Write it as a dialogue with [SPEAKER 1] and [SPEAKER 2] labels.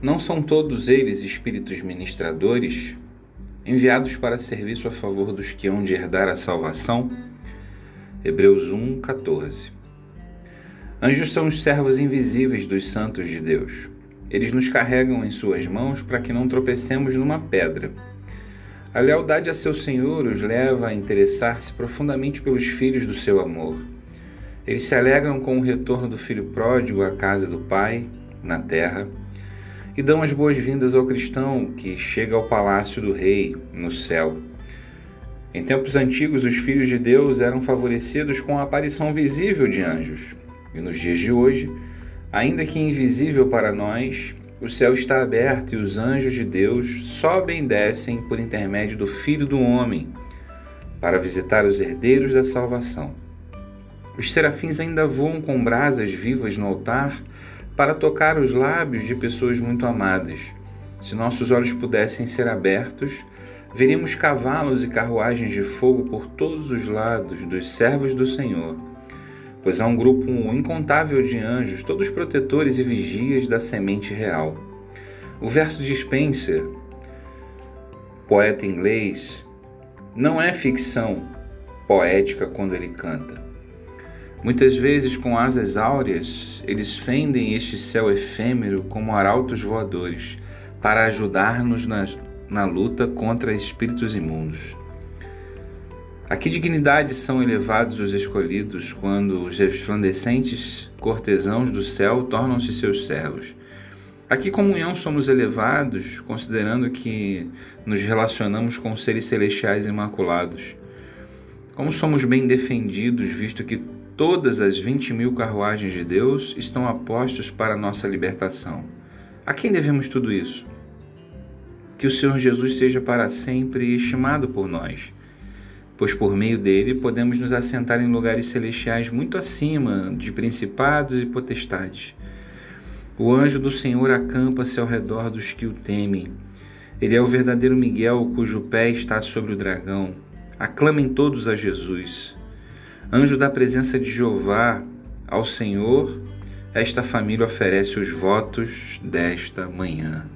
[SPEAKER 1] Não são todos eles espíritos ministradores, enviados para serviço a favor dos que hão de herdar a salvação? Hebreus 1, 14. Anjos são os servos invisíveis dos santos de Deus. Eles nos carregam em suas mãos para que não tropecemos numa pedra. A lealdade a seu Senhor os leva a interessar-se profundamente pelos filhos do seu amor. Eles se alegram com o retorno do filho pródigo à casa do Pai, na terra e dão as boas-vindas ao cristão que chega ao palácio do rei, no céu. Em tempos antigos, os filhos de Deus eram favorecidos com a aparição visível de anjos, e nos dias de hoje, ainda que invisível para nós, o céu está aberto e os anjos de Deus sobem e descem por intermédio do Filho do Homem para visitar os herdeiros da salvação. Os serafins ainda voam com brasas vivas no altar para tocar os lábios de pessoas muito amadas. Se nossos olhos pudessem ser abertos, veríamos cavalos e carruagens de fogo por todos os lados dos servos do Senhor, pois há um grupo incontável de anjos, todos protetores e vigias da semente real. O verso de Spencer, poeta inglês, não é ficção poética quando ele canta. Muitas vezes, com asas áureas, eles fendem este céu efêmero como arautos voadores, para ajudar-nos na, na luta contra espíritos imundos. A que dignidade são elevados os escolhidos quando os resplandecentes cortesãos do céu tornam-se seus servos? A que comunhão somos elevados, considerando que nos relacionamos com seres celestiais imaculados? Como somos bem defendidos, visto que Todas as vinte mil carruagens de Deus estão apostos para nossa libertação. A quem devemos tudo isso? Que o Senhor Jesus seja para sempre estimado por nós, pois por meio dele podemos nos assentar em lugares celestiais muito acima de principados e potestades. O anjo do Senhor acampa-se ao redor dos que o temem. Ele é o verdadeiro Miguel, cujo pé está sobre o dragão. Aclamem todos a Jesus. Anjo da presença de Jeová, ao Senhor, esta família oferece os votos desta manhã.